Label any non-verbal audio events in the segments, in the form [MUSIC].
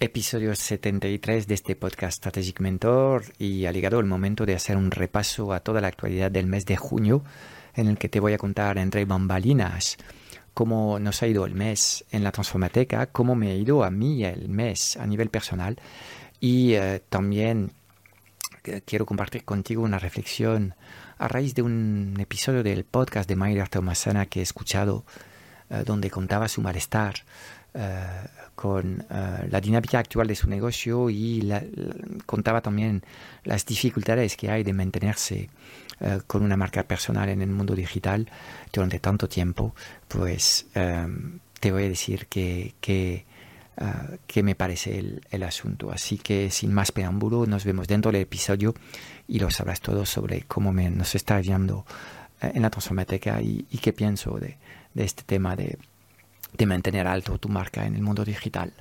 Episodio 73 de este podcast Strategic Mentor y ha llegado el momento de hacer un repaso a toda la actualidad del mes de junio en el que te voy a contar entre bambalinas cómo nos ha ido el mes en la Transformateca, cómo me ha ido a mí el mes a nivel personal y eh, también eh, quiero compartir contigo una reflexión a raíz de un episodio del podcast de Mayra Tomasana que he escuchado eh, donde contaba su malestar con eh, la dinámica actual de su negocio y contaba también las dificultades que hay de mantenerse eh, con una marca personal en el mundo digital durante tanto tiempo, pues em, te voy a decir que, que, eh, me parece el, asunto. Así que sin más preámbulo, nos vemos dentro del episodio y lo sabrás todo sobre cómo me, nos está guiando en la transformateca y, y qué pienso de, de este tema de de mantener alto tu marca en el mundo digital.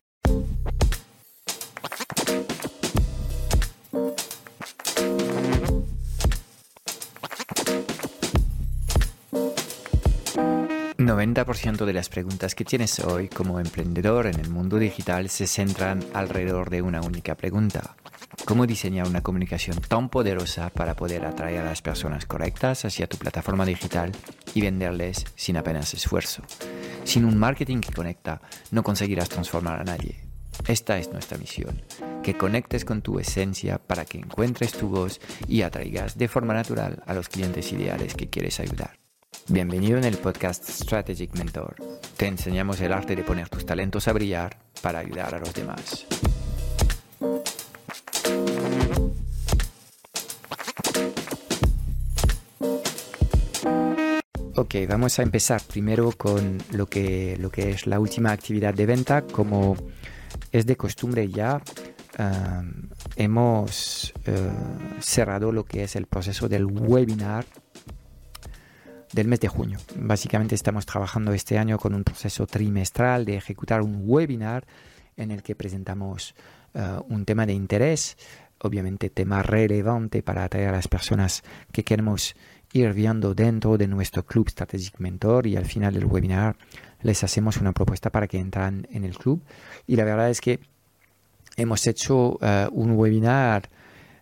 ...90% de las preguntas que tienes hoy como emprendedor en el mundo digital se centran alrededor de una única pregunta. ¿Cómo diseñar una comunicación tan poderosa para poder atraer a las personas correctas hacia tu plataforma digital y venderles sin apenas esfuerzo? Sin un marketing que conecta, no conseguirás transformar a nadie. Esta es nuestra misión, que conectes con tu esencia para que encuentres tu voz y atraigas de forma natural a los clientes ideales que quieres ayudar. Bienvenido en el podcast Strategic Mentor. Te enseñamos el arte de poner tus talentos a brillar para ayudar a los demás. Ok, vamos a empezar primero con lo que, lo que es la última actividad de venta. Como es de costumbre ya, hemos eh, cerrado lo que es el proceso del webinar del mes de junio. Básicamente estamos trabajando este año con un proceso trimestral de ejecutar un webinar en el que presentamos eh, un tema de interés, obviamente tema relevante para atraer a las personas que queremos ir viendo dentro de nuestro club Strategic Mentor y al final del webinar les hacemos una propuesta para que entran en el club. Y la verdad es que hemos hecho eh, un webinar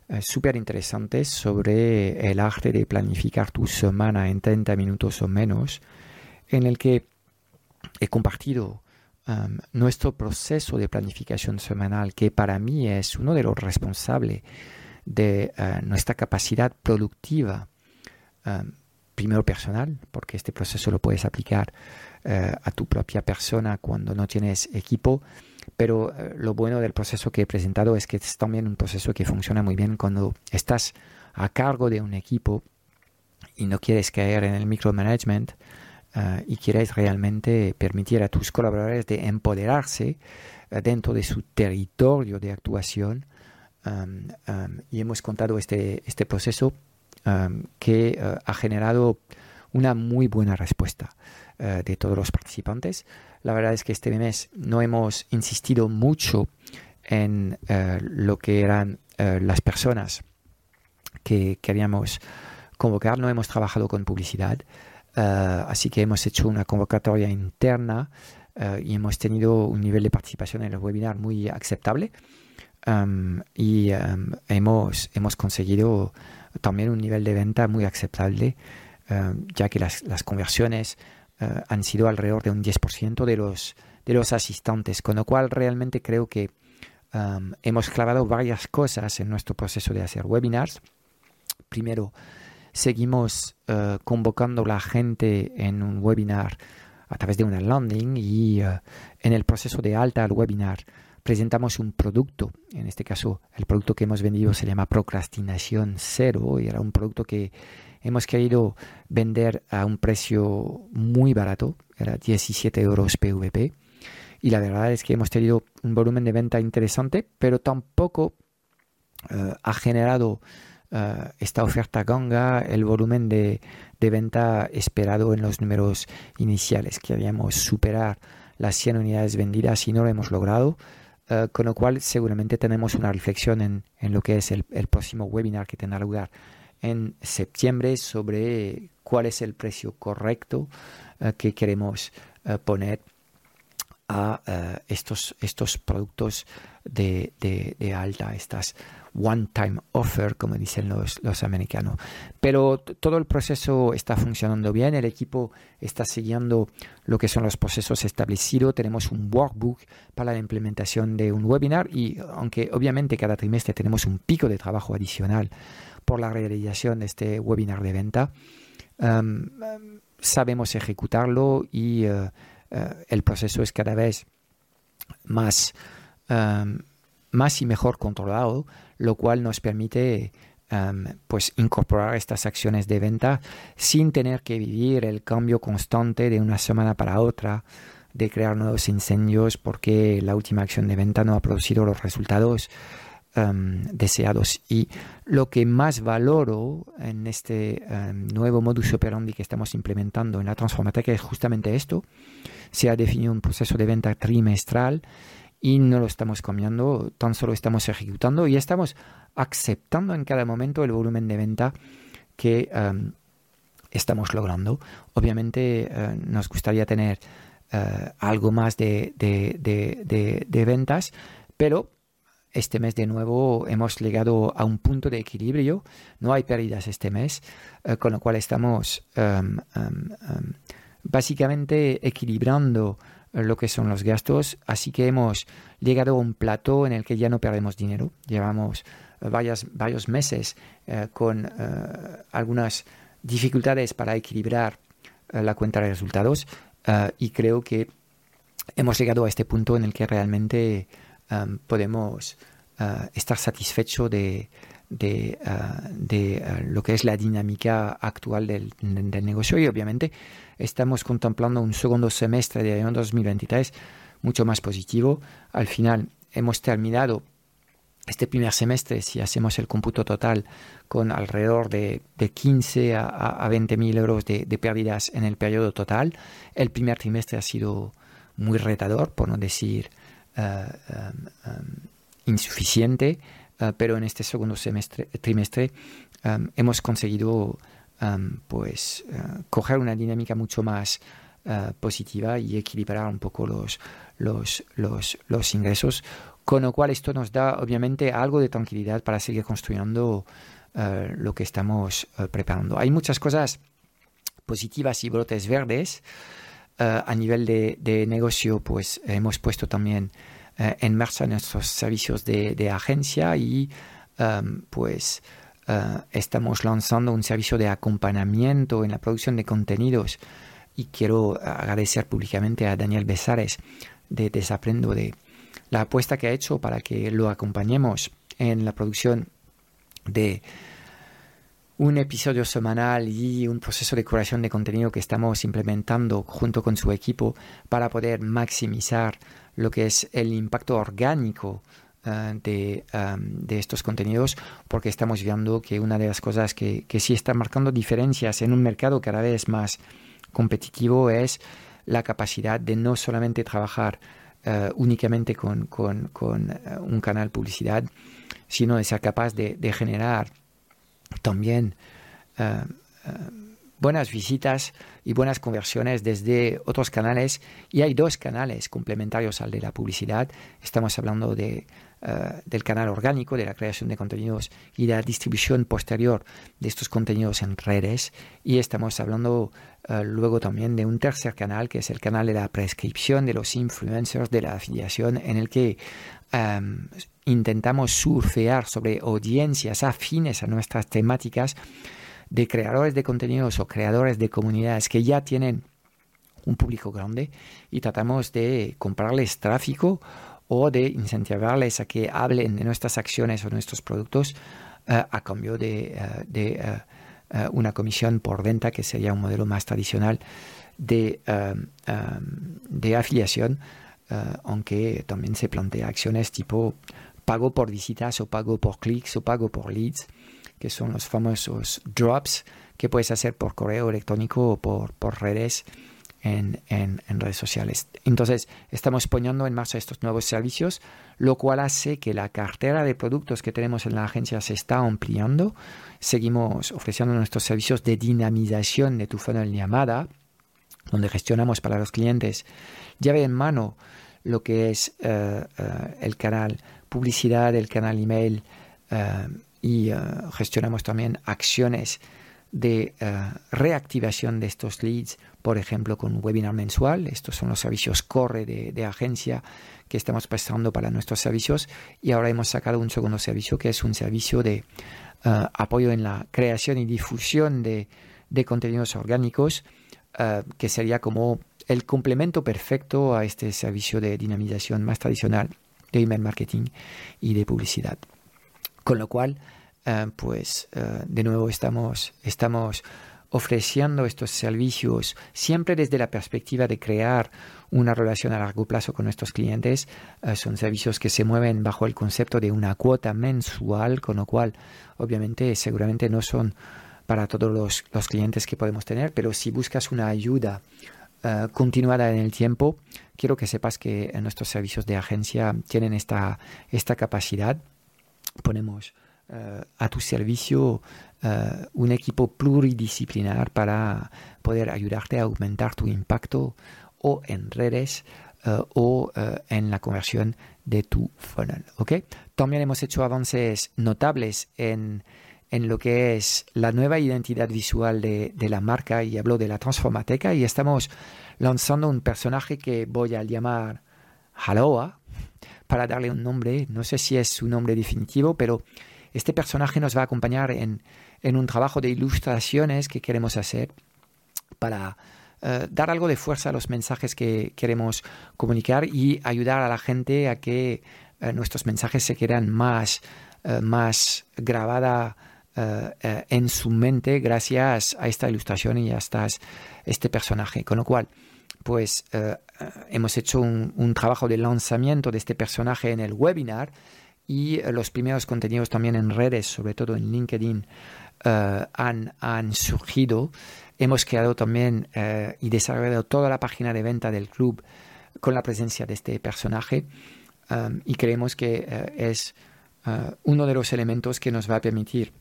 uh, súper interesante sobre el arte de planificar tu semana en 30 minutos o menos, en el que he compartido um, nuestro proceso de planificación semanal, que para mí es uno de los responsables de uh, nuestra capacidad productiva primero personal, porque este proceso lo puedes aplicar eh, a tu propia persona cuando no tienes equipo, pero eh, lo bueno del proceso que he presentado es que es también un proceso que funciona muy bien cuando estás a cargo de un equipo y no quieres caer en el micromanagement uh, y quieres realmente permitir a tus colaboradores de empoderarse dentro de su territorio de actuación. y hemos contado este, este proceso Um, que uh, ha generado una muy buena respuesta uh, de todos los participantes. La verdad es que este mes no hemos insistido mucho en uh, lo que eran las personas que queríamos convocar, no hemos trabajado con publicidad, así que hemos hecho una convocatoria interna y hemos tenido un nivel de participación en el webinar muy aceptable um, y um, hemos, hemos conseguido también un nivel de venta muy aceptable, eh, ya que las, conversiones eh, han sido alrededor de un 10% de los, de los asistentes, con lo cual realmente creo que um, hemos clavado varias cosas en nuestro proceso de hacer webinars. Primero, seguimos uh, convocando a la gente en un webinar a través de una landing y en el proceso de alta al webinar presentamos un producto, en este caso el producto que hemos vendido se llama Procrastinación Cero y era un producto que hemos querido vender a un precio muy barato, era 17 euros PVP y la verdad es que hemos tenido un volumen de venta interesante, pero tampoco eh, ha generado eh, esta oferta ganga el volumen de, venta esperado en los números iniciales. Queríamos superar las 100 unidades vendidas y no lo hemos logrado. Eh, con lo cual seguramente tenemos una reflexión en, en lo que es el, el, próximo webinar que tendrá lugar en septiembre sobre cuál es el precio correcto eh, que queremos eh, poner a estos, estos productos de, de, alta, estas one-time offer, como dicen los, los americanos. Pero todo el proceso está funcionando bien, el equipo está siguiendo lo que son los procesos establecidos, tenemos un workbook para la implementación de un webinar y aunque obviamente cada trimestre tenemos un pico de trabajo adicional por la realización de este webinar de venta, em, em, sabemos ejecutarlo y eh, eh, el proceso es cada vez más, em, más y mejor controlado, lo cual nos permite pues incorporar estas acciones de venta sin tener que vivir el cambio constante de una semana para otra, de crear nuevos incendios porque la última acción de venta no ha producido los resultados deseados. Y lo que más valoro en este nuevo modus operandi que estamos implementando en la transformateca es justamente esto. Se ha definido un proceso de venta trimestral y no lo estamos cambiando, tan solo estamos ejecutando y estamos aceptando en cada momento el volumen de venta que em, estamos logrando. Obviamente eh, nos gustaría tener eh, algo más de, de ventas, pero este mes de nuevo hemos llegado a un punto de equilibrio, no hay pérdidas este mes, eh, con lo cual estamos em, em, básicamente equilibrando lo que son los gastos, así que hemos llegado a un plato en el que ya no perdemos dinero. Llevamos eh, varios meses con algunas dificultades para equilibrar la cuenta de resultados y creo que hemos llegado a este punto en el que realmente podemos eh, estar satisfecho de, de, eh, eh, lo que es la dinámica actual del, negocio y obviamente estamos contemplando un segundo semestre de año 2023 mucho más positivo. Al final hemos terminado este primer semestre, si hacemos el cómputo total, con alrededor de, de 15 a, a 20 mil euros de, pérdidas en el periodo total. El primer trimestre ha sido muy retador, por no decir insuficiente, eh, pero en este segundo semestre, trimestre um, hemos conseguido um, pues, uh, coger una dinámica mucho más uh, positiva y equilibrar un poco los, los, los, los, ingresos, con lo cual esto nos da obviamente algo de tranquilidad para seguir construyendo lo que estamos preparando. Hay muchas cosas positivas y brotes verdes. a nivel de, de, negocio, pues hemos puesto también eh, en marcha nuestros servicios de, agencia y em, pues eh, estamos lanzando un servicio de acompañamiento en la producción de contenidos. Y quiero agradecer públicamente a Daniel Besares de Desaprendo de la apuesta que ha hecho para que lo acompañemos en la producción de un episodio semanal y un proceso de curación de contenido que estamos implementando junto con su equipo para poder maximizar lo que es el impacto orgánico eh, de, estos contenidos, porque estamos viendo que una de las cosas que, sí está marcando diferencias en un mercado cada vez más competitivo es la capacidad de no solamente trabajar eh, únicamente con, eh, un canal publicidad, sino de ser capaz de, generar también buenas visitas y buenas conversiones desde otros canales. Y hay dos canales complementarios al de la publicidad. Estamos hablando de, eh, del canal orgánico, de la creación de contenidos y la distribución posterior de estos contenidos en redes. Y estamos hablando eh, luego también de un tercer canal, que es el canal de la prescripción de los influencers, de la afiliación, en el que em, intentamos surfear sobre audiencias afines a nuestras temáticas de creadores de contenidos o creadores de comunidades que ya tienen un público grande y tratamos de comprarles tráfico o de incentivarles a que hablen de nuestras acciones o nuestros productos eh, a cambio de, eh, eh, una comisión por venta, que sería un modelo más tradicional de, de afiliación, aunque también se plantea acciones tipo pago por visitas o pago por clics o pago por leads que son los famosos drops que puedes hacer por correo electrónico o por, redes en, redes sociales. Entonces, estamos poniendo en marcha estos nuevos servicios, lo cual hace que la cartera de productos que tenemos en la agencia se está ampliando. Seguimos ofreciendo nuestros servicios de dinamización de tu funnel llamada, donde gestionamos para los clientes llave en mano lo que es el canal publicidad, el canal email y gestionamos también acciones de reactivación de estos leads, por ejemplo, con un webinar mensual. Estos son los servicios core de agencia que estamos prestando para nuestros servicios y ahora hemos sacado un segundo servicio que es un servicio de eh, apoyo en la creación y difusión de, contenidos orgánicos eh, que sería como el complemento perfecto a este servicio de dinamización más tradicional de email marketing y de publicidad. Con lo cual, eh, pues de nuevo estamos, estamos ofreciendo estos servicios siempre desde la perspectiva de crear una relación a largo plazo con nuestros clientes. Eh, son servicios que se mueven bajo el concepto de una cuota mensual, con lo cual obviamente seguramente no son para todos los, clientes que podemos tener, pero si buscas una ayuda eh, continuada en el tiempo, quiero que sepas que nuestros servicios de agencia tienen esta, esta capacidad. Ponemos eh, a tu servicio un equipo pluridisciplinar para poder ayudarte a aumentar tu impacto o en redes eh, o eh, en la conversión de tu funnel. ¿okay? También hemos hecho avances notables en, en lo que es la nueva identidad visual de, de, la marca y hablo de la transformateca y estamos lanzando un personaje que voy a llamar Haloa para darle un nombre. No sé si es su nombre definitivo, pero este personaje nos va a acompañar en, en un trabajo de ilustraciones que queremos hacer para eh, dar algo de fuerza a los mensajes que queremos comunicar y ayudar a la gente a que eh, nuestros mensajes se quedan más, uh, más grabada en su mente gracias a esta ilustración y a este personaje. Con lo cual, pues hemos hecho un, trabajo de lanzamiento de este personaje en el webinar y los primeros contenidos también en redes, sobre todo en LinkedIn, han, surgido Hemos creado también eh, y desarrollado toda la página de venta del club con la presencia de este personaje y creemos que eh, es uno de los elementos que nos va a permitir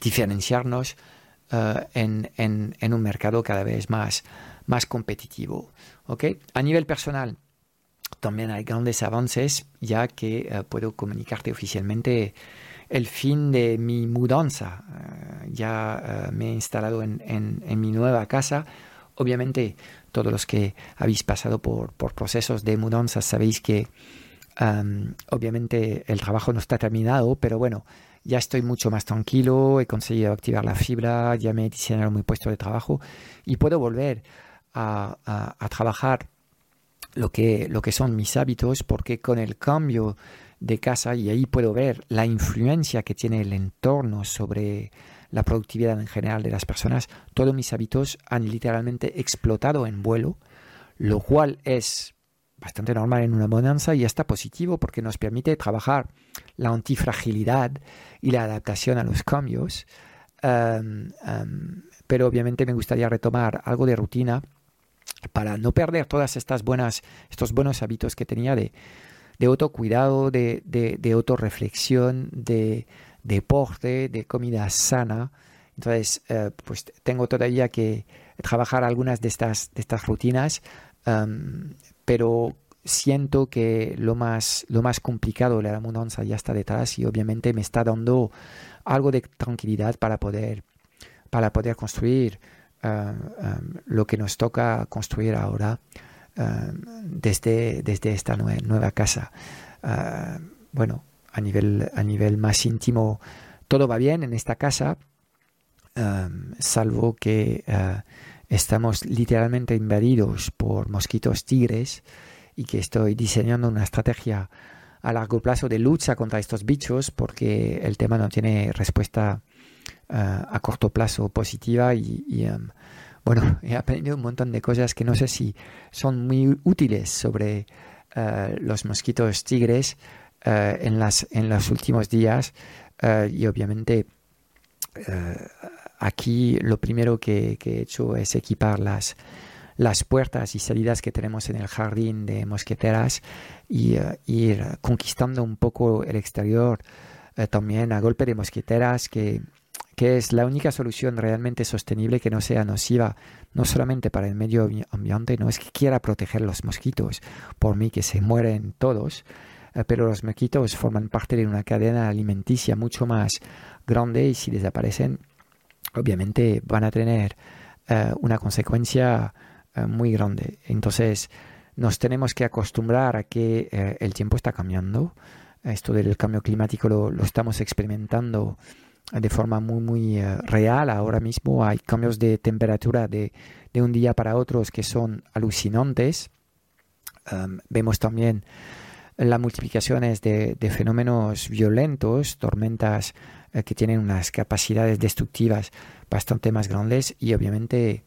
diferenciarnos uh, en, en, en, un mercado cada vez más, más competitivo. ¿okay? A nivel personal, también hay grandes avances ya que uh, puedo comunicarte oficialmente el fin de mi mudanza. Eh, ya eh, me he instalado en, en, mi nueva casa. Obviamente, todos los que habéis pasado por, por procesos de mudanza sabéis que obviamente el trabajo no está terminado, pero bueno, ya estoy mucho más tranquilo, he conseguido activar la fibra, ya me he diseñado mi puesto de trabajo y puedo volver a, a, a trabajar lo que, lo que son mis hábitos porque con el cambio de casa y ahí puedo ver la influencia que tiene el entorno sobre la productividad en general de las personas. Todos mis hábitos han literalmente explotado en vuelo, lo cual es bastante normal en una bonanza y está positivo porque nos permite trabajar la antifragilidad y la adaptación a los cambios. Em, em, pero obviamente me gustaría retomar algo de rutina para no perder todas estas buenas, estos buenos hábitos que tenía de de autocuidado, de, de, de autorreflexión, de deporte, de comida sana. Entonces, eh, pues tengo todavía que trabajar algunas de estas, de estas rutinas, pero siento que lo más, lo más complicado de la mudanza ya está detrás y obviamente me está dando algo de tranquilidad para poder, para poder construir lo que nos toca construir ahora Em, desde, desde esta nueva casa. Bueno, a nivel, a nivel más íntimo, todo va bien en esta casa, em, salvo que estamos literalmente invadidos por mosquitos tigres y que estoy diseñando una estrategia a largo plazo de lucha contra estos bichos porque el tema no tiene respuesta eh, a corto plazo positiva y, bueno, [LAUGHS] he aprendido un montón de cosas que no sé si son muy útiles sobre eh, los mosquitos tigres eh, en, las, en los últimos días y obviamente aquí lo primero que, he hecho es equipar las, las puertas y salidas que tenemos en el jardín de mosqueteras y ir conquistando un poco el exterior también a golpe de mosqueteras que que es la única solución realmente sostenible que no sea nociva, no solamente para el medio ambiente, no es que quiera proteger los mosquitos, por mí que se mueren todos, eh, pero los mosquitos forman parte de una cadena alimenticia mucho más grande y si desaparecen, obviamente van a tener eh, una consecuencia eh, muy grande. Entonces, nos tenemos que acostumbrar a que el tiempo está cambiando. Esto del cambio climático lo, lo estamos experimentando de forma muy, muy eh, real. Ahora mismo hay cambios de temperatura de, de un día para otro que son alucinantes. vemos también las multiplicaciones de, de fenómenos violentos, tormentas eh, que tienen unas capacidades destructivas bastante más grandes y obviamente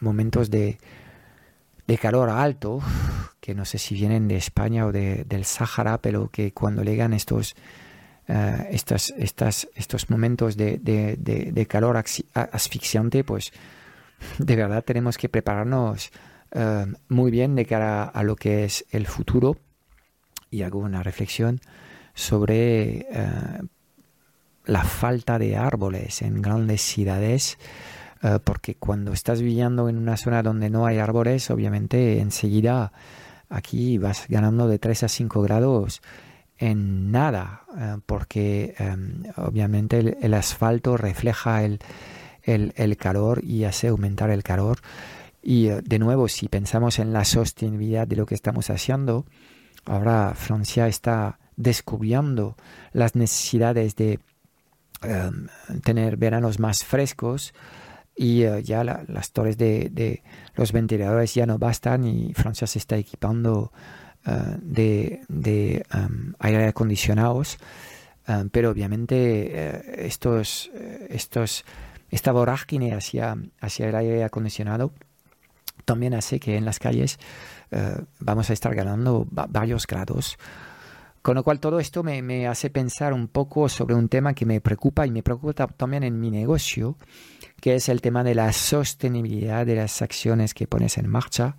momentos de, de calor alto, que no sé si vienen de España o de, del Sáhara, pero que cuando llegan estos eh, estas, estas, estos momentos de, de, calor asfixiante, pues de verdad tenemos que prepararnos eh, muy bien de cara a lo que es el futuro. Y hago una reflexión sobre eh, la falta de árboles en grandes ciudades porque cuando estás viviendo en una zona donde no hay árboles obviamente enseguida aquí vas ganando de 3 a 5 grados en nada, eh, porque em, obviamente el, asfalto refleja el, el, calor y hace aumentar el calor. Y eh, de nuevo, si pensamos en la sostenibilidad de lo que estamos haciendo, ahora Francia está descubriendo las necesidades de em, tener veranos más frescos y eh, ya las torres de, de, los ventiladores ya no bastan y Francia se está equipando eh, de, de um, aire acondicionados, um, pero obviamente eh, estos, estos, esta vorágine hacia, hacia el aire acondicionado también hace que en las calles vamos a estar ganando varios grados. Con lo cual todo esto me, me, hace pensar un poco sobre un tema que me preocupa y me preocupa también en mi negocio, que es el tema de la sostenibilidad de las acciones que pones en marcha.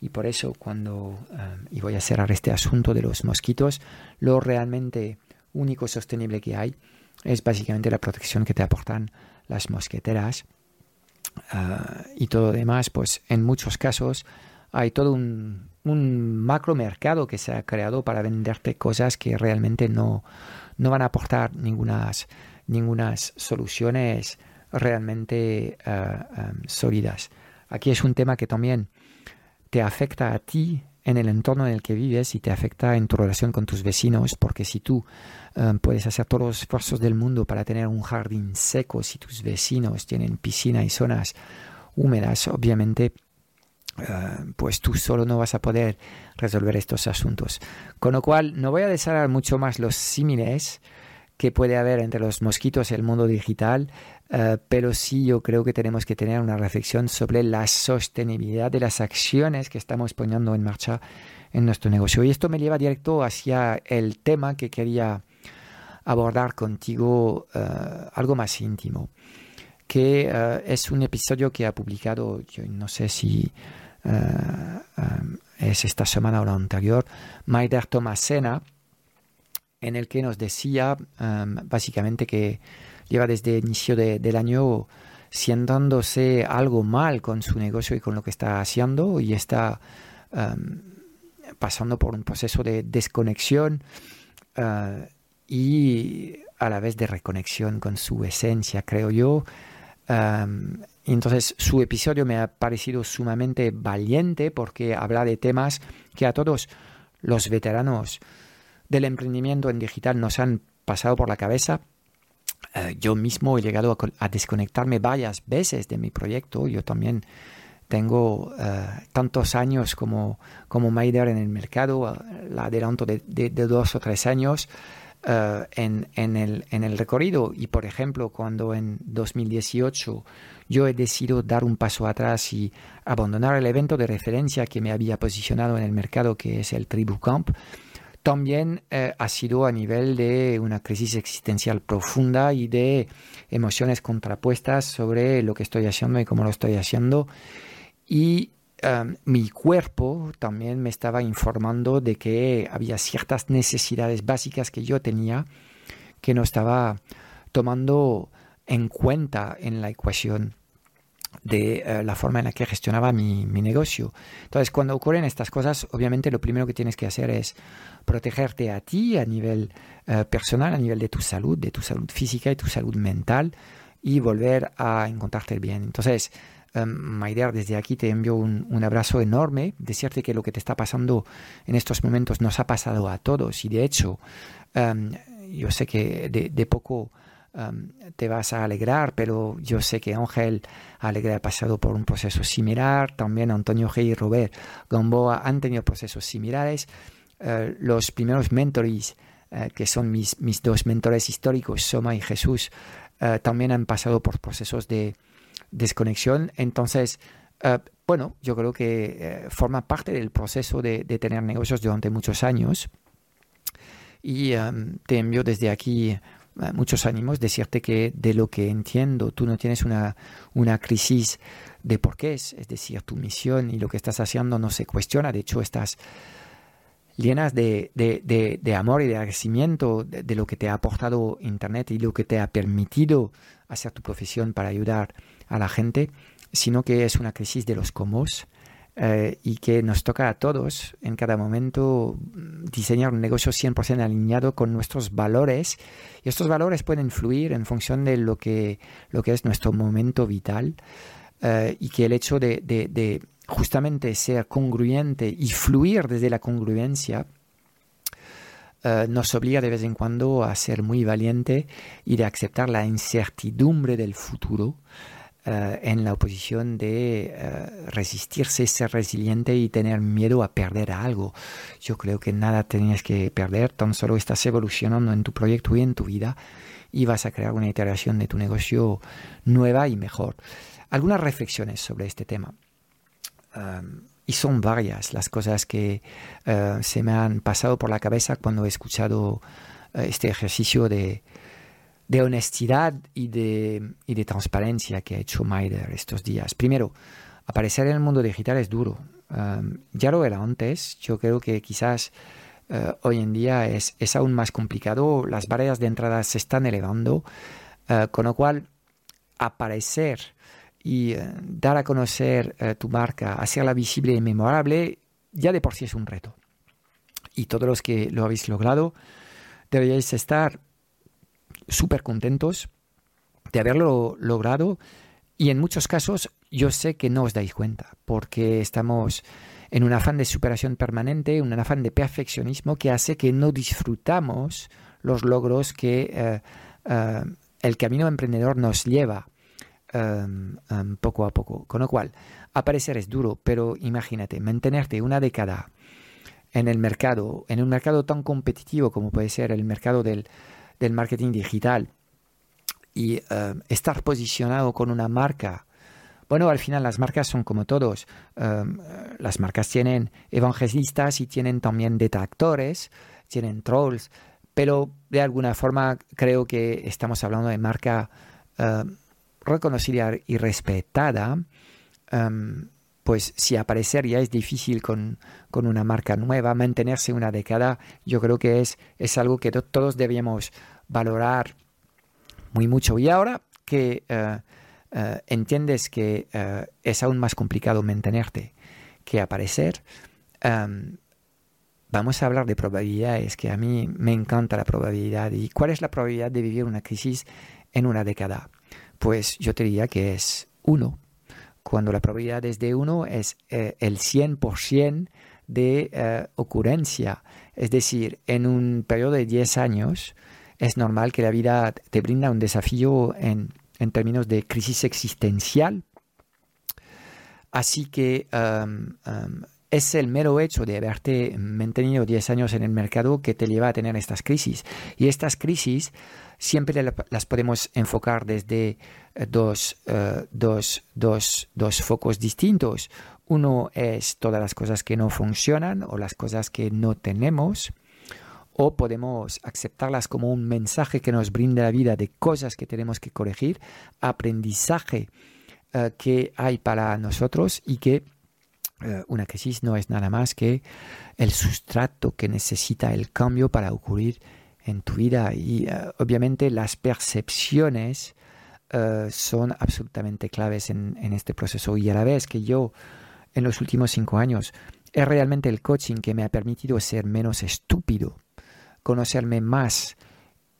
Y por eso cuando, eh, y voy a cerrar este asunto de los mosquitos, lo realmente único sostenible que hay es básicamente la protección que te aportan las mosqueteras. Eh, y todo lo demás, pues en muchos casos hay todo un, un macro mercado que se ha creado para venderte cosas que realmente no, no van a aportar ningunas, ningunas soluciones realmente eh, sólidas. Aquí es un tema que también te afecta a ti en el entorno en el que vives y te afecta en tu relación con tus vecinos, porque si tú eh, puedes hacer todos los esfuerzos del mundo para tener un jardín seco, si tus vecinos tienen piscina y zonas húmedas, obviamente eh, pues tú solo no vas a poder resolver estos asuntos. Con lo cual, no voy a desarrollar mucho más los símiles que puede haber entre los mosquitos y el mundo digital, eh, pero sí yo creo que tenemos que tener una reflexión sobre la sostenibilidad de las acciones que estamos poniendo en marcha en nuestro negocio. Y esto me lleva directo hacia el tema que quería abordar contigo, eh, algo más íntimo, que eh, es un episodio que ha publicado, yo no sé si es esta semana o la anterior, Maider Tomasena, en el que nos decía básicamente que lleva desde el inicio del año sientándose algo mal con su negocio y con lo que está haciendo y está em, pasando por un proceso de desconexión eh, y a la vez de reconexión con su esencia, creo yo. Um, entonces su episodio me ha parecido sumamente valiente porque habla de temas que a todos los veteranos del emprendimiento en digital nos han pasado por la cabeza eh, yo mismo he llegado a, desconectarme varias veces de mi proyecto. Yo también tengo eh, tantos años como, como Maider en el mercado, eh, la adelanto de, de, dos o tres años en, en, el, en el recorrido. Y por ejemplo, cuando en 2018 yo he decidido dar un paso atrás y abandonar el evento de referencia que me había posicionado en el mercado, que es el Tribu Camp, también eh, ha sido a nivel de una crisis existencial profunda y de emociones contrapuestas sobre lo que estoy haciendo y cómo lo estoy haciendo. Y em, mi cuerpo también me estaba informando de que había ciertas necesidades básicas que yo tenía que no estaba tomando en cuenta en la ecuación de eh, la forma en la que gestionaba mi, negocio. Entonces, cuando ocurren estas cosas, obviamente lo primero que tienes que hacer es protegerte a ti a nivel eh, personal, a nivel de tu salud, de tu salud física y tu salud mental, y volver a encontrarte bien. Entonces, um, Maider, desde aquí te envío un, abrazo enorme, decirte que lo que te está pasando en estos momentos nos ha pasado a todos, y de hecho, em, yo sé que de poco te vas a alegrar, pero yo sé que Ángel Alegre ha pasado por un proceso similar, también Antonio G. y Robert Gamboa han tenido procesos similares. Eh, los primeros mentores, eh, que son mis, mis dos mentores históricos, Soma y Jesús, eh, también han pasado por procesos de desconexión. Entonces, bueno, yo creo que forma parte del proceso de, de, tener negocios durante muchos años. Y te envío desde aquí muchos ánimos, decirte que de lo que entiendo tú no tienes una, una crisis de por qué es, es decir, tu misión y lo que estás haciendo no se cuestiona, de hecho estás llenas de, de, de, amor y de agradecimiento de, lo que te ha aportado Internet y lo que te ha permitido hacer tu profesión para ayudar a la gente, sino que es una crisis de los cómo eh, y que nos toca a todos en cada momento mm, diseñar un negocio 100% alineado con nuestros valores. Y estos valores pueden influir en función de lo que, lo que es nuestro momento vital eh, y que el hecho de, justamente ser congruente y fluir desde la congruencia eh, nos obliga de vez en cuando a ser muy valiente y de aceptar la incertidumbre del futuro en la oposición de eh, resistirse, ser resiliente y tener miedo a perder algo. Yo creo que nada tenías que perder, tan solo estás evolucionando en tu proyecto y en tu vida y vas a crear una iteración de tu negocio nueva y mejor. Algunas reflexiones sobre este tema. y son varias las cosas que eh, se me han pasado por la cabeza cuando he escuchado este ejercicio de, de honestidad y de, y de transparencia que ha hecho Maider estos días. Primero, aparecer en el mundo digital es duro. Ya lo era antes, yo creo que quizás uh, hoy en día es, es, aún más complicado, las barreras de entrada se están elevando, uh, con lo cual aparecer y uh, dar a conocer tu marca, hacerla visible y memorable, ya de por sí es un reto. Y todos los que lo habéis logrado, deberíais estar súper contentos de haberlo logrado y en muchos casos yo sé que no os dais cuenta porque estamos en un afán de superación permanente, un afán de perfeccionismo que hace que no disfrutamos los logros que eh, eh, el camino emprendedor nos lleva em, em, poco a poco. Con lo cual, aparecer es duro, pero imagínate, mantenerte una década en el mercado, en un mercado tan competitivo como puede ser el mercado del, del marketing digital y eh, estar posicionado con una marca. Bueno, al final las marcas son como todos. Eh, las marcas tienen evangelistas y tienen también detractores, tienen trolls, pero de alguna forma creo que estamos hablando de marca eh, reconocida y respetada. pues si aparecer ya es difícil con, con, una marca nueva, mantenerse una década, yo creo que es, es algo que todos debíamos valorar muy mucho. Y ahora que eh, eh, entiendes que eh, es aún más complicado mantenerte que aparecer, em, vamos a hablar de probabilidades, que a mí me encanta la probabilidad. ¿Y cuál es la probabilidad de vivir una crisis en una década? Pues yo te diría que es uno. Cuando la probabilidad es de uno, es el 100% de ocurrencia. Es decir, en un periodo de 10 años, es normal que la vida te brinda un desafío en, términos de crisis existencial. Así que es el mero hecho de haberte mantenido 10 años en el mercado que te lleva a tener estas crisis. Y estas crisis siempre las podemos enfocar desde eh, dos, uh, dos, dos, dos focos distintos. Uno es todas las cosas que no funcionan o las cosas que no tenemos o podemos aceptarlas como un mensaje que nos brinda la vida de cosas que tenemos que corregir, aprendizaje eh, que hay para nosotros y que eh, una crisis no es nada más que el sustrato que necesita el cambio para ocurrir en tu vida. Y obviamente las percepciones son absolutamente claves en, este proceso. Y a la vez que yo en los últimos cinco años es realmente el coaching que me ha permitido ser menos estúpido, conocerme más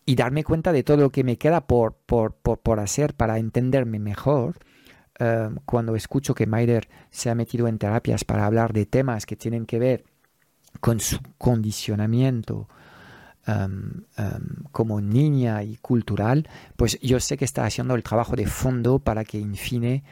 y darme cuenta de todo lo que me queda por, por, por, hacer para entenderme mejor. Eh, cuando escucho que Maider se ha metido en terapias para hablar de temas que tienen que ver con su condicionamiento em, em, como niña y cultural, pues yo sé que está haciendo el trabajo de fondo para que, en fin,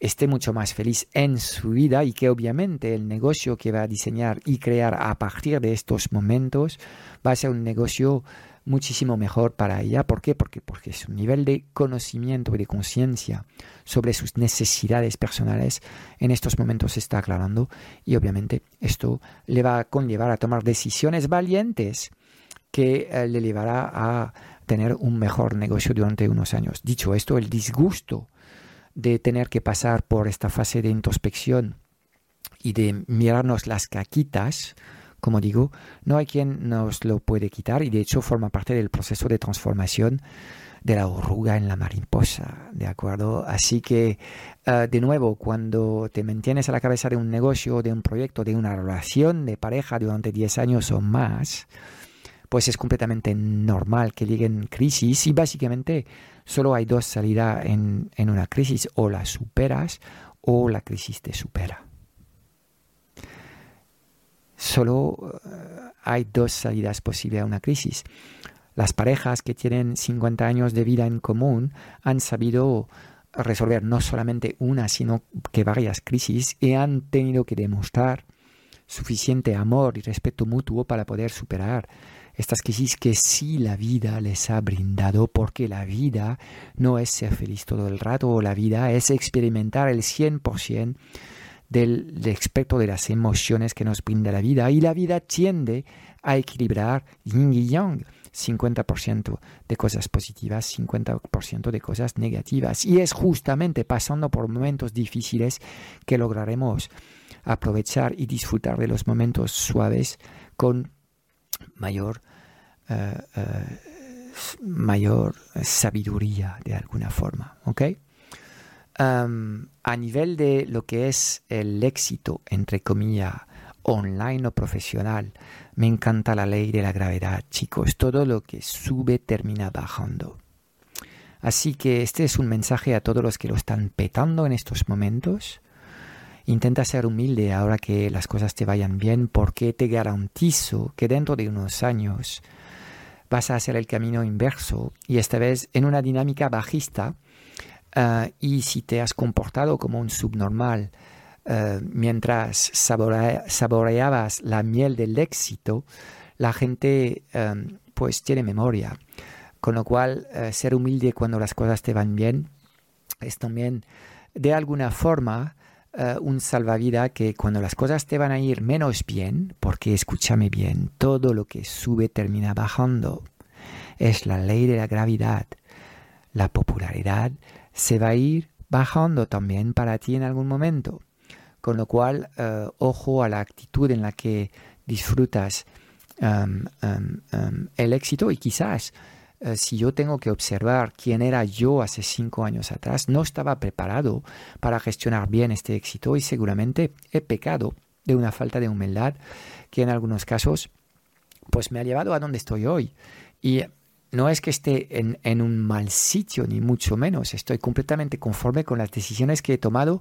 esté mucho más feliz en su vida y que obviamente el negocio que va a diseñar y crear a partir de estos momentos va a ser un negocio muchísimo mejor para ella. ¿Por qué? Porque, porque su nivel de conocimiento y de conciencia sobre sus necesidades personales en estos momentos se está aclarando y obviamente esto le va a conllevar a tomar decisiones valientes que eh, le llevará a tener un mejor negocio durante unos años. Dicho esto, el disgusto de tener que pasar por esta fase de introspección y de mirarnos las caquitas, como digo, no hay quien nos lo puede quitar y de hecho forma parte del proceso de transformación de la oruga en la mariposa, ¿de acuerdo? Así que, eh, de nuevo, cuando te mantienes a la cabeza de un negocio, de un proyecto, de una relación de pareja durante 10 años o más, pues es completamente normal que lleguen crisis y básicamente Solo hay dos salidas en, una crisis, o la superas o la crisis te supera. Solo eh, hay dos salidas posibles a una crisis. Las parejas que tienen 50 años de vida en común han sabido resolver no solamente una, sino que varias crisis y han tenido que demostrar suficiente amor y respeto mutuo para poder superar estas crisis que sí la vida les ha brindado, porque la vida no es ser feliz todo el rato, o la vida es experimentar el 100% del, del aspecto de las emociones que nos brinda la vida, y la vida tiende a equilibrar yin y yang. 50% de cosas positivas, 50% de cosas negativas. Y es justamente pasando por momentos difíciles que lograremos aprovechar y disfrutar de los momentos suaves con mayor, eh, eh, mayor sabiduría de alguna forma. a nivel de lo que es el éxito, entre comillas, online o profesional, me encanta la ley de la gravedad, chicos. Todo lo que sube termina bajando. Así que este es un mensaje a todos los que lo están petando en estos momentos. Intenta ser humilde ahora que las cosas te vayan bien porque te garantizo que dentro de unos años vas a hacer el camino inverso y esta vez en una dinámica bajista ah, y si te has comportado como un subnormal ah, mientras saboreabas la miel del éxito, la gente ah, pues tiene memoria. Con lo cual, ser humilde cuando las cosas te van bien es también de alguna forma eh, un salvavidas que cuando las cosas te van a ir menos bien, porque escúchame bien, todo lo que sube termina bajando. Es la ley de la gravedad. La popularidad se va a ir bajando también para ti en algún momento. Con lo cual, eh, ojo a la actitud en la que disfrutas em, em, em, el éxito y quizás eh, si yo tengo que observar quién era yo hace cinco años atrás, no estaba preparado para gestionar bien este éxito y seguramente he pecado de una falta de humildad que en algunos casos pues me ha llevado a donde estoy hoy. Y no es que esté en, un mal sitio, ni mucho menos. Estoy completamente conforme con las decisiones que he tomado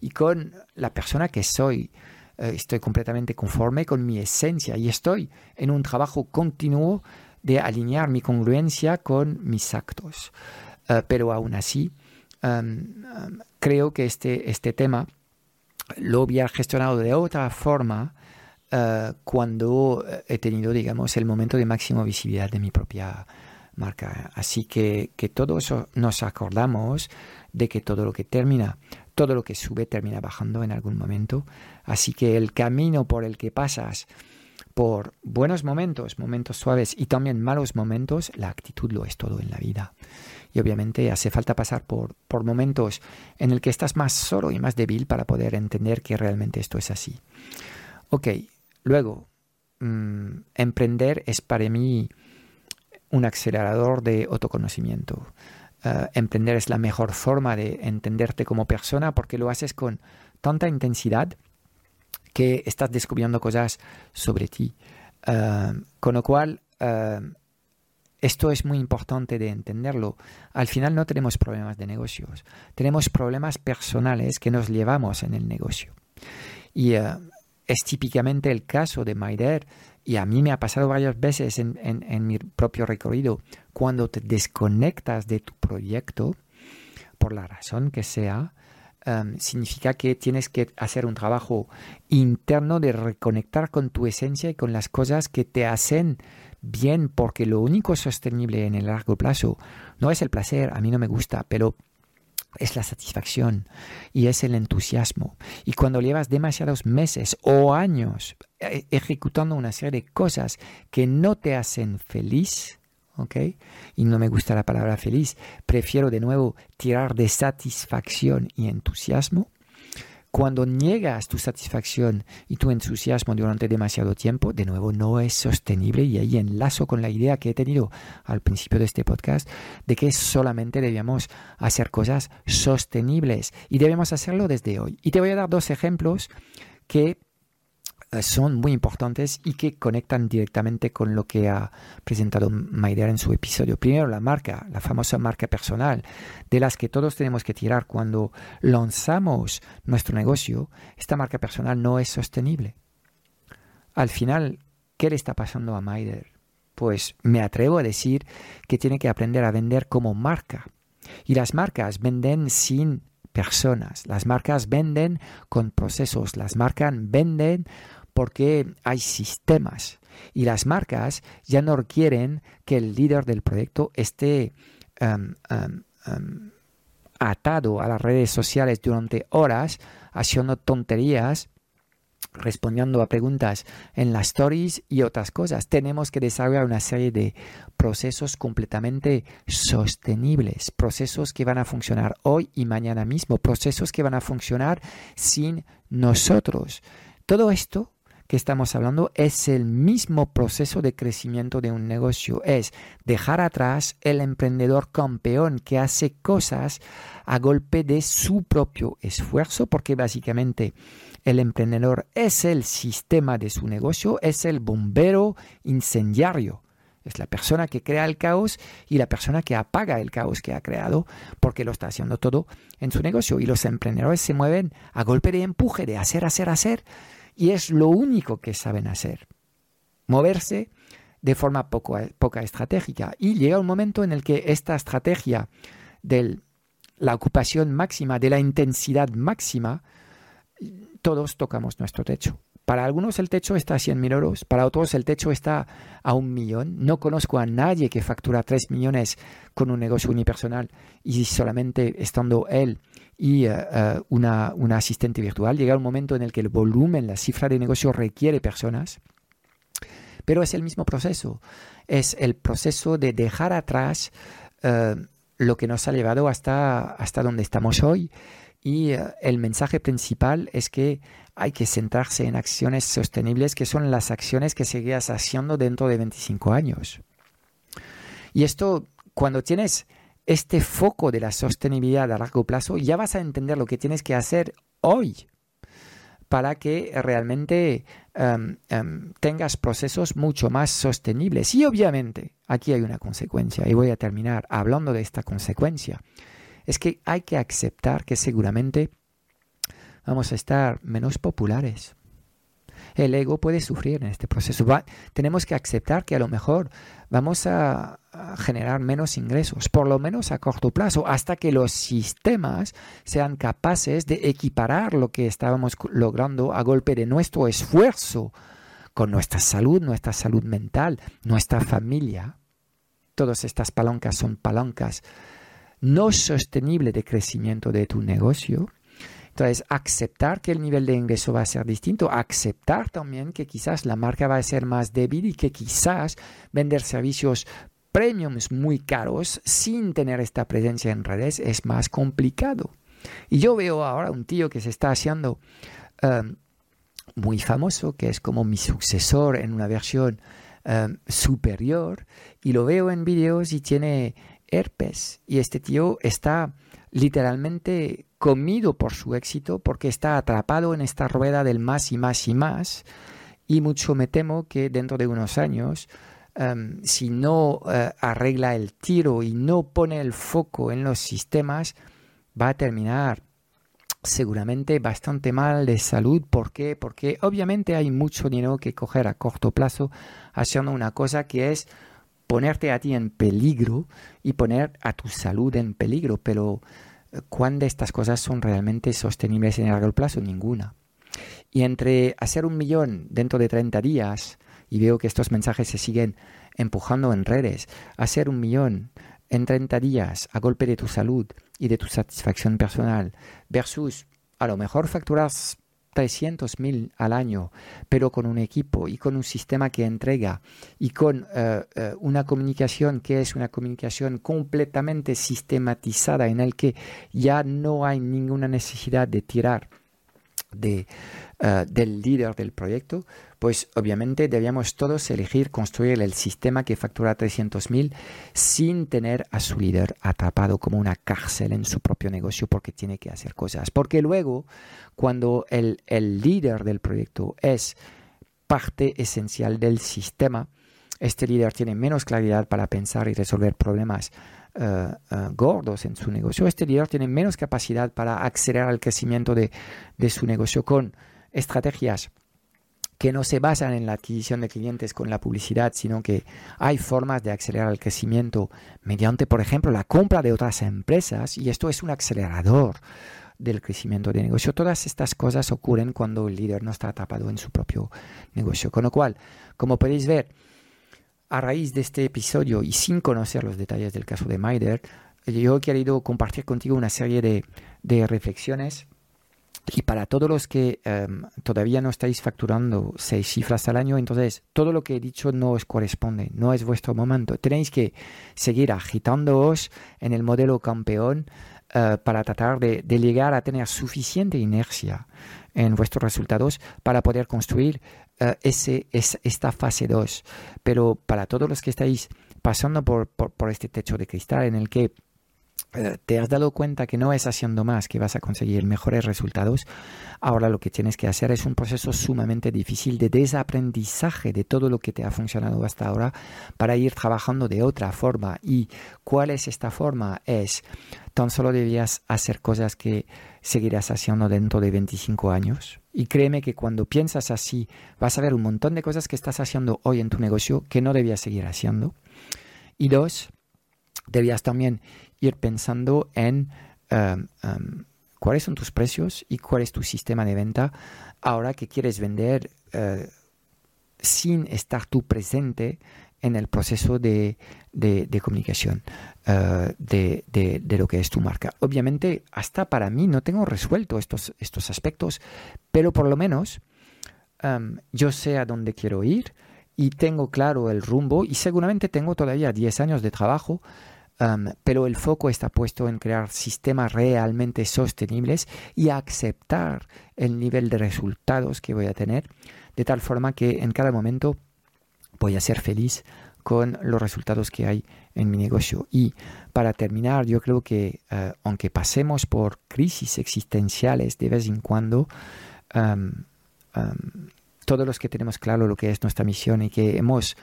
y con la persona que soy. Eh, estoy completamente conforme con mi esencia y estoy en un trabajo continuo de alinear mi congruencia con mis actos. Eh, pero aún así, em, em, creo que este, este tema lo había gestionado de otra forma eh, cuando he tenido, digamos, el momento de máxima visibilidad de mi propia marca. Así que, que todo eso nos acordamos de que todo lo que termina, todo lo que sube termina bajando en algún momento. Así que el camino por el que pasas por buenos momentos, momentos suaves y también malos momentos, la actitud lo es todo en la vida. Y obviamente hace falta pasar por, por momentos en el que estás más solo y más débil para poder entender que realmente esto es así. Ok, luego, mm, emprender es para mí un acelerador de autoconocimiento. Eh, emprender es la mejor forma de entenderte como persona porque lo haces con tanta intensidad que estás descubriendo cosas sobre ti. Eh, con lo cual, eh, esto es muy importante de entenderlo. Al final no tenemos problemas de negocios, tenemos problemas personales que nos llevamos en el negocio. Y es típicamente el caso de Maider y a mí me ha pasado varias veces en, mi propio recorrido, cuando te desconectas de tu proyecto, por la razón que sea, em, significa que tienes que hacer un trabajo interno de reconectar con tu esencia y con las cosas que te hacen bien, porque lo único sostenible en el largo plazo no es el placer, a mí no me gusta, pero es la satisfacción y es el entusiasmo. Y cuando llevas demasiados meses o años eh, ejecutando una serie de cosas que no te hacen feliz, ¿ok? Y no me gusta la palabra feliz, prefiero de nuevo tirar de satisfacción y entusiasmo, cuando niegas tu satisfacción y tu entusiasmo durante demasiado tiempo, de nuevo no es sostenible y ahí enlazo con la idea que he tenido al principio de este podcast de que solamente debemos hacer cosas sostenibles y debemos hacerlo desde hoy. Y te voy a dar dos ejemplos que son muy importantes y que conectan directamente con lo que ha presentado Maider en su episodio. Primero, la marca, la famosa marca personal, de las que todos tenemos que tirar cuando lanzamos nuestro negocio. Esta marca personal no es sostenible. Al final, ¿qué le está pasando a Maider? Pues me atrevo a decir que tiene que aprender a vender como marca. Y las marcas venden sin personas. Las marcas venden con procesos. Las marcas venden porque hay sistemas y las marcas ya no quieren que el líder del proyecto esté em, em, em, atado a las redes sociales durante horas haciendo tonterías respondiendo a preguntas en las stories y otras cosas. Tenemos que desarrollar una serie de procesos completamente sostenibles, procesos que van a funcionar hoy y mañana mismo, procesos que van a funcionar sin nosotros. Todo esto que estamos hablando es el mismo proceso de crecimiento de un negocio. Es dejar atrás el emprendedor campeón que hace cosas a golpe de su propio esfuerzo, porque básicamente el emprendedor es el sistema de su negocio, es el bombero incendiario. Es la persona que crea el caos y la persona que apaga el caos que ha creado porque lo está haciendo todo en su negocio. Y los emprendedores se mueven a golpe de empuje, de hacer, hacer, hacer y es lo único que saben hacer. Moverse de forma poco, poca estratégica. Y llega un momento en el que esta estrategia de la ocupación máxima, de la intensidad máxima, todos tocamos nuestro techo. Para algunos el techo está a 100 mil euros, para otros el techo está a un millón. No conozco a nadie que factura 3 millones con un negocio unipersonal y solamente estando él y eh, eh, una, asistente virtual. Llega un momento en el que el volumen, la cifra de negocio requiere personas, pero es el mismo proceso. Es el proceso de dejar atrás eh, lo que nos ha llevado hasta, hasta donde estamos hoy. Y el mensaje principal es que hay que centrarse en acciones sostenibles, que son las acciones que seguirás haciendo dentro de 25 años. Y esto, cuando tienes este foco de la sostenibilidad a largo plazo, ya vas a entender lo que tienes que hacer hoy para que realmente em, em, tengas procesos mucho más sostenibles. Y obviamente, aquí hay una consecuencia, y voy a terminar hablando de esta consecuencia. Es que hay que aceptar que seguramente vamos a estar menos populares. El ego puede sufrir en este proceso. tenemos que aceptar que a lo mejor vamos a, generar menos ingresos, por lo menos a corto plazo, hasta que los sistemas sean capaces de equiparar lo que estábamos logrando a golpe de nuestro esfuerzo con nuestra salud, nuestra salud mental, nuestra familia. Todas estas palancas son palancas no sostenibles de crecimiento de tu negocio entonces, aceptar que el nivel de ingreso va a ser distinto, aceptar también que quizás la marca va a ser más débil y que quizás vender servicios premiums muy caros sin tener esta presencia en redes es más complicado. Y yo veo ahora un tío que se está haciendo um, muy famoso, que es como mi sucesor en una versión em, superior y lo veo en vídeos y tiene herpes y este tío está literalmente comido por su éxito porque está atrapado en esta rueda del más y más y más y mucho me temo que dentro de unos años em, si no eh, arregla el tiro y no pone el foco en los sistemas va a terminar seguramente bastante mal de salud. ¿Por qué? Porque obviamente hay mucho dinero que coger a corto plazo haciendo una cosa que es ponerte a ti en peligro y poner a tu salud en peligro. Pero eh, ¿cuándo de estas cosas son realmente sostenibles en el largo plazo? Ninguna. Y entre hacer un millón dentro de 30 días, y veo que estos mensajes se siguen empujando en redes, hacer un millón en 30 días a golpe de tu salud y de tu satisfacción personal versus a lo mejor facturas 300 mil al año, pero con un equipo y con un sistema que entrega y con eh, eh, una comunicación que es una comunicación completamente sistematizada en el que ya no hay ninguna necesidad de tirar de, eh, del líder del proyecto, pues obviamente debíamos todos elegir construir el sistema que factura 300.000 sin tener a su líder atrapado como una cárcel en su propio negocio porque tiene que hacer cosas. Porque luego, cuando el, líder del proyecto es parte esencial del sistema, este líder tiene menos claridad para pensar y resolver problemas uh, uh, gordos en su negocio. Este líder tiene menos capacidad para acelerar el crecimiento de su negocio con estrategias que no se basan en la adquisición de clientes con la publicidad, sino que hay formas de acelerar el crecimiento mediante, por ejemplo, la compra de otras empresas, y esto es un acelerador del crecimiento de negocio. Todas estas cosas ocurren cuando el líder no está atrapado en su propio negocio. Con lo cual, como podéis ver, a raíz de este episodio y sin conocer los detalles del caso de Maider, yo he querido compartir contigo una serie de, de reflexiones y para todos los que em, todavía no estáis facturando seis cifras al año, entonces todo lo que he dicho no os corresponde, no es vuestro momento. Tenéis que seguir agitándoos en el modelo campeón eh, para tratar de, llegar a tener suficiente inercia en vuestros resultados para poder construir uh, ese, esta fase 2. Pero para todos los que estáis pasando por, por este techo de cristal en el que eh, te has dado cuenta que no es haciendo más que vas a conseguir mejores resultados, ahora lo que tienes que hacer es un proceso sumamente difícil de desaprendizaje de todo lo que te ha funcionado hasta ahora para ir trabajando de otra forma. ¿Y cuál es esta forma? Es tan solo debías hacer cosas que seguirás haciendo dentro de 25 años. Y créeme que cuando piensas así, vas a ver un montón de cosas que estás haciendo hoy en tu negocio que no debías seguir haciendo. Y dos, debías también ir pensando en um, um, cuáles son tus precios y cuál es tu sistema de venta ahora que quieres vender uh, sin estar tú presente en el proceso de, comunicación uh, de, lo que es tu marca. Obviamente, hasta para mí no tengo resuelto estos, estos aspectos, pero por lo menos um, yo sé a dónde quiero ir y tengo claro el rumbo y seguramente tengo todavía 10 años de trabajo pero el foco está puesto en crear sistemas realmente sostenibles y aceptar el nivel de resultados que voy a tener, de tal forma que en cada momento voy a ser feliz con los resultados que hay en mi negocio. Y para terminar, yo creo que eh, aunque pasemos por crisis existenciales de vez en cuando, todos los que tenemos claro lo que es nuestra misión y que hemos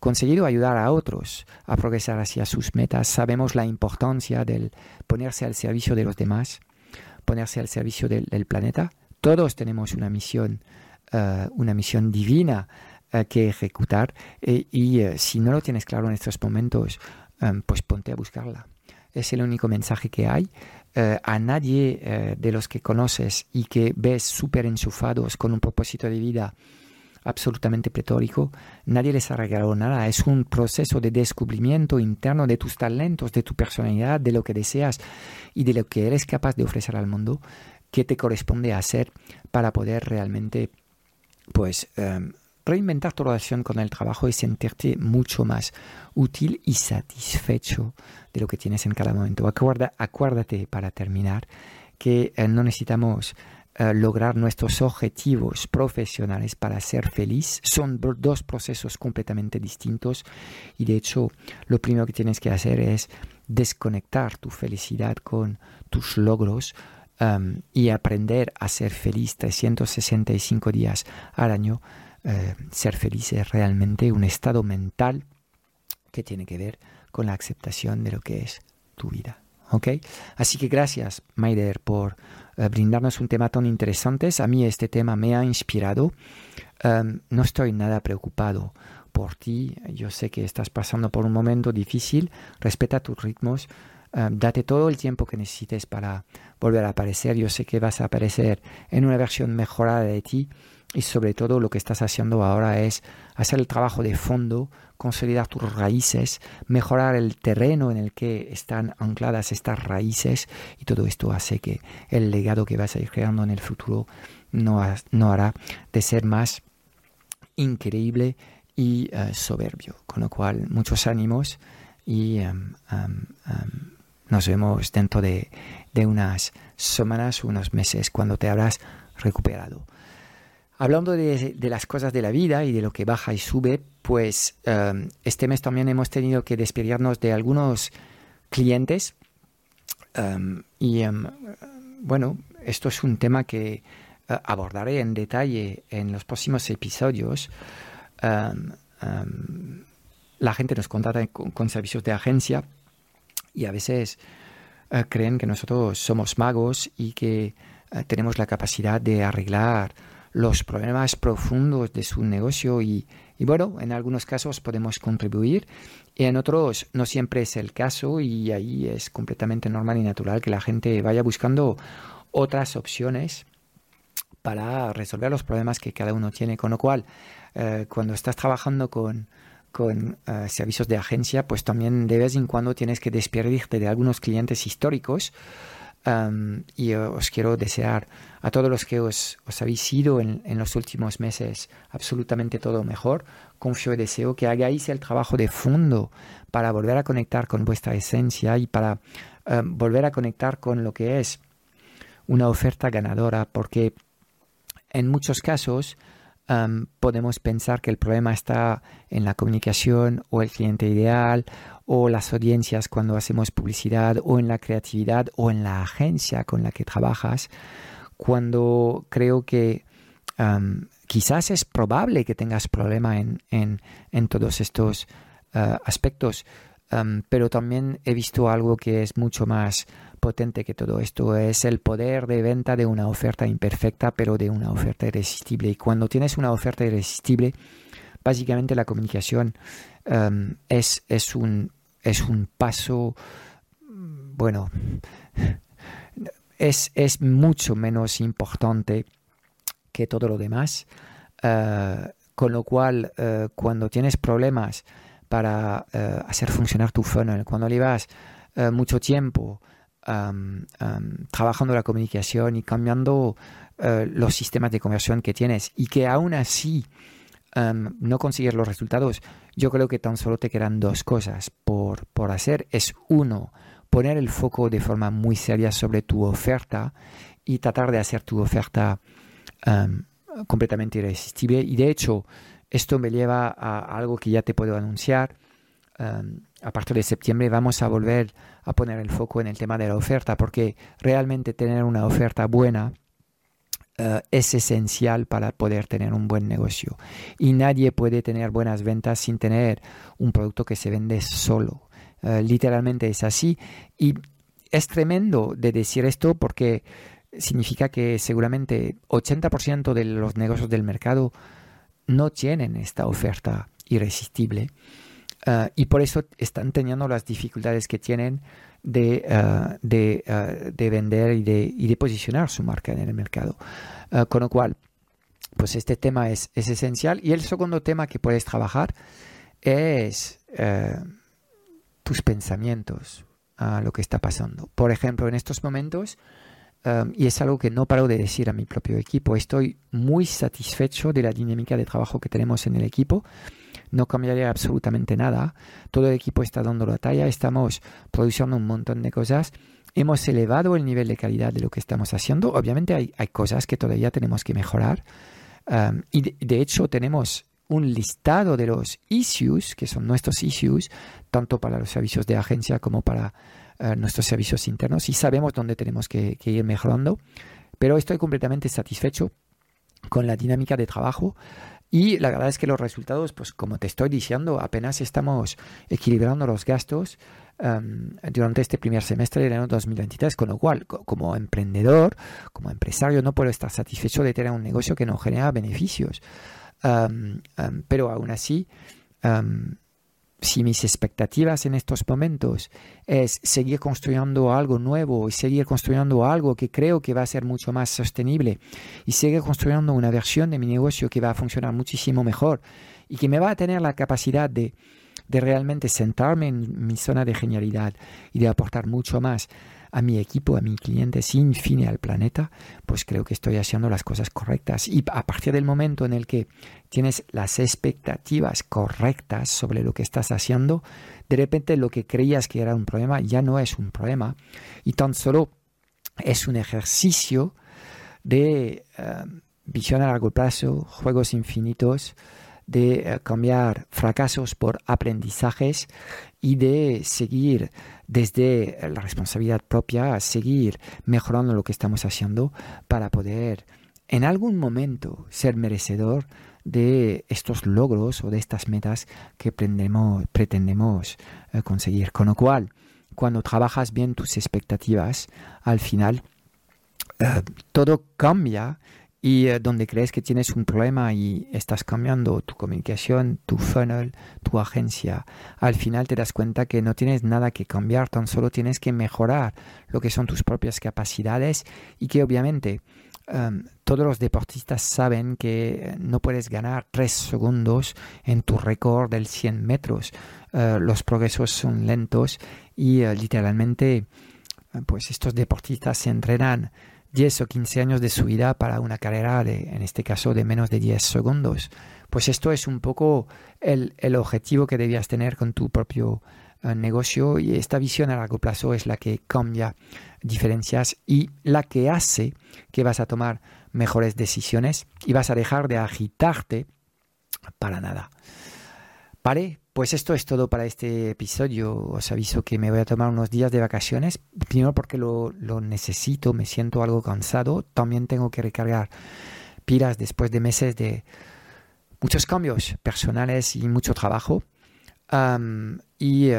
conseguido ayudar a otros a progresar hacia sus metas, sabemos la importancia del ponerse al servicio de los demás, ponerse al servicio del, planeta. Todos tenemos una misión, eh, una misión divina eh, que ejecutar eh, y si no lo tienes claro en estos momentos, pues ponte a buscarla. Es el único mensaje que hay. a nadie de los que conoces y que ves súper enchufados con un propósito de vida absolutamente pletórico, nadie les ha regalado nada. Es un proceso de descubrimiento interno de tus talentos, de tu personalidad, de lo que deseas y de lo que eres capaz de ofrecer al mundo que te corresponde hacer para poder realmente pues em, reinventar tu relación con el trabajo y sentirte mucho más útil y satisfecho de lo que tienes en cada momento. acuérdate para terminar que eh, no necesitamos eh, lograr nuestros objetivos profesionales para ser feliz son dos procesos completamente distintos y de hecho lo primero que tienes que hacer es desconectar tu felicidad con tus logros um, y aprender a ser feliz 365 días al año. Uh, ser feliz es realmente un estado mental que tiene que ver con la aceptación de lo que es tu vida. ¿Ok? Así que gracias, Maider, por uh, brindarnos un tema tan interesante. A mí este tema me ha inspirado. Um, no estoy nada preocupado por ti. Yo sé que estás pasando por un momento difícil. Respeta tus ritmos. Eh, date todo el tiempo que necesites para volver a aparecer. Yo sé que vas a aparecer en una versión mejorada de ti y sobre todo lo que estás haciendo ahora es hacer el trabajo de fondo, consolidar tus raíces, mejorar el terreno en el que están ancladas estas raíces y todo esto hace que el legado que vas a ir creando en el futuro no, no hará de ser más increíble y eh, soberbio. Con lo cual, muchos ánimos y em, em, em, nos vemos dentro de, unas semanas, unos meses, cuando te habrás recuperado. Hablando de, las cosas de la vida y de lo que baja y sube, pues este mes también hemos tenido que despedirnos de algunos clientes. Y bueno, esto es un tema que eh, abordaré en detalle en los próximos episodios. La gente nos contrata con, servicios de agencia y a veces eh, creen que nosotros somos magos y que eh, tenemos la capacidad de arreglar los problemas profundos de su negocio y, bueno, en algunos casos podemos contribuir y en otros no siempre es el caso y ahí es completamente normal y natural que la gente vaya buscando otras opciones para resolver los problemas que cada uno tiene. Con lo cual, eh, cuando estás trabajando con, con eh, servicios de agencia, pues también de vez en cuando tienes que despedirte de algunos clientes históricos. Y os quiero desear a todos los que os, os habéis ido en, en, los últimos meses absolutamente todo mejor. Confío y deseo que hagáis el trabajo de fondo para volver a conectar con vuestra esencia y para volver a conectar con lo que es una oferta ganadora, porque en muchos casos podemos pensar que el problema está en la comunicación o el cliente ideal o las audiencias cuando hacemos publicidad o en la creatividad o en la agencia con la que trabajas, cuando creo que quizás es probable que tengas problema en, en, todos estos ah, aspectos, pero también he visto algo que es mucho más potente que todo esto es el poder de venta de una oferta imperfecta, pero de una oferta irresistible. Y cuando tienes una oferta irresistible, básicamente la comunicación um, es, es, un, es un paso, bueno, es, es mucho menos importante que todo lo demás. Uh, con lo cual, uh, cuando tienes problemas para uh, hacer funcionar tu funnel, cuando llevas mucho tiempo trabajando la comunicación y cambiando eh, los sistemas de conversión que tienes y que aún así no consigues los resultados, yo creo que tan solo te quedan dos cosas por, por hacer. Es uno, poner el foco de forma muy seria sobre tu oferta y tratar de hacer tu oferta completamente irresistible. Y de hecho, esto me lleva a algo que ya te puedo anunciar. A partir de septiembre vamos a volver a poner el foco en el tema de la oferta, porque realmente tener una oferta buena eh, es esencial para poder tener un buen negocio. Y nadie puede tener buenas ventas sin tener un producto que se vende solo. Eh, literalmente es así. Y es tremendo de decir esto porque significa que seguramente 80% de los negocios del mercado no tienen esta oferta irresistible. Ah, y por eso están teniendo las dificultades que tienen de, ah, de, ah, de vender y de, y de, posicionar su marca en el mercado. con lo cual, pues este tema es, es, esencial. Y el segundo tema que puedes trabajar es tus pensamientos a lo que está pasando. Por ejemplo, en estos momentos, y es algo que no paro de decir a mi propio equipo, estoy muy satisfecho de la dinámica de trabajo que tenemos en el equipo no cambiaría absolutamente nada. Todo el equipo está dando la talla, estamos produciendo un montón de cosas hemos elevado el nivel de calidad de lo que estamos haciendo. Obviamente hay, hay cosas que todavía tenemos que mejorar. Y de, hecho tenemos un listado de los issues, que son nuestros issues, tanto para los servicios de agencia como para uh, nuestros servicios internos, y sabemos dónde tenemos que ir mejorando. Pero estoy completamente satisfecho con la dinámica de trabajo. Y la verdad es que los resultados, pues como te estoy diciendo, apenas estamos equilibrando los gastos um, durante este primer semestre del año 2023, con lo cual, como emprendedor, como empresario, no puedo estar satisfecho de tener un negocio que no genera beneficios. Um, um, pero aún así, si mis expectativas en estos momentos es seguir construyendo algo nuevo y seguir construyendo algo que creo que va a ser mucho más sostenible y seguir construyendo una versión de mi negocio que va a funcionar muchísimo mejor y que me va a tener la capacidad de, de realmente sentarme en mi zona de genialidad y de aportar mucho más a mi equipo, a mi cliente, sin fin al planeta, pues creo que estoy haciendo las cosas correctas. Y a partir del momento en el que tienes las expectativas correctas sobre lo que estás haciendo, de repente lo que creías que era un problema ya no es un problema y tan solo es un ejercicio de eh, visión a largo plazo, juegos infinitos, de eh, cambiar fracasos por aprendizajes y de seguir desde la responsabilidad propia, seguir mejorando lo que estamos haciendo para poder en algún momento ser merecedor de estos logros o de estas metas que pretendemos, eh, conseguir. Con lo cual, cuando trabajas bien tus expectativas, al final eh, todo cambia y eh, donde crees que tienes un problema y estás cambiando tu comunicación, tu funnel, tu agencia, al final te das cuenta que no tienes nada que cambiar, tan solo tienes que mejorar lo que son tus propias capacidades y que obviamente em, todos los deportistas saben que no puedes ganar tres segundos en tu récord del 100 metros. Eh, los progresos son lentos y eh, literalmente pues estos deportistas se entrenan 10 o 15 años de su vida para una carrera de, en este caso, de menos de 10 segundos. Pues esto es un poco el, el objetivo que debías tener con tu propio eh, negocio y esta visión a largo plazo es la que cambia diferencias y la que hace que vas a tomar mejores decisiones y vas a dejar de agitarte para nada. ¿Vale? Pues esto es todo para este episodio. Os aviso que me voy a tomar unos días de vacaciones. Primero porque lo, necesito, me siento algo cansado. También tengo que recargar pilas después de meses de muchos cambios personales y mucho trabajo. y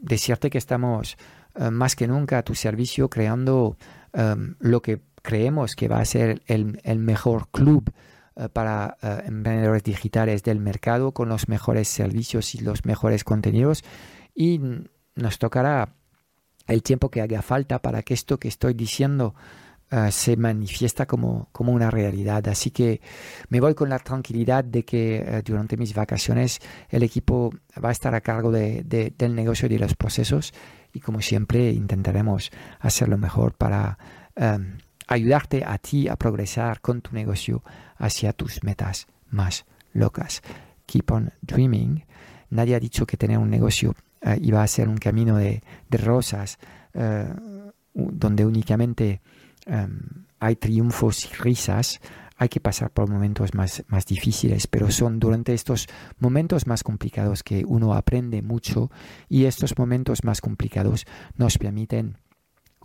decirte que estamos eh, más que nunca a tu servicio creando lo que creemos que va a ser el, mejor club para eh, emprendedores digitales del mercado con los mejores servicios y los mejores contenidos y nos tocará el tiempo que haga falta para que esto que estoy diciendo eh, se manifiesta como, como, una realidad. Así que me voy con la tranquilidad de que durante mis vacaciones el equipo va a estar a cargo de, del negocio y de los procesos y como siempre intentaremos hacerlo mejor para ayudarte a ti a progresar con tu negocio hacia tus metas más locas. Keep on dreaming. Nadie ha dicho que tener un negocio eh, iba a ser un camino de, rosas eh, donde únicamente em, hay triunfos y risas. Hay que pasar por momentos más, más difíciles, pero son durante estos momentos más complicados que uno aprende mucho y estos momentos más complicados nos permiten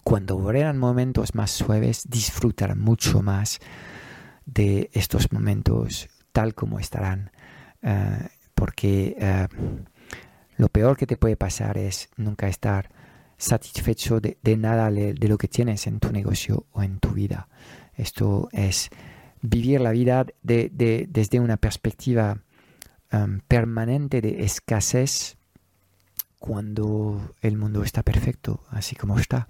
cuando verán momentos más suaves, disfrutar mucho más de estos momentos tal como estarán. Eh, porque eh, lo peor que te puede pasar es nunca estar satisfecho de, nada de, lo que tienes en tu negocio o en tu vida. Esto es vivir la vida desde una perspectiva um, permanente de escasez cuando el mundo está perfecto, así como está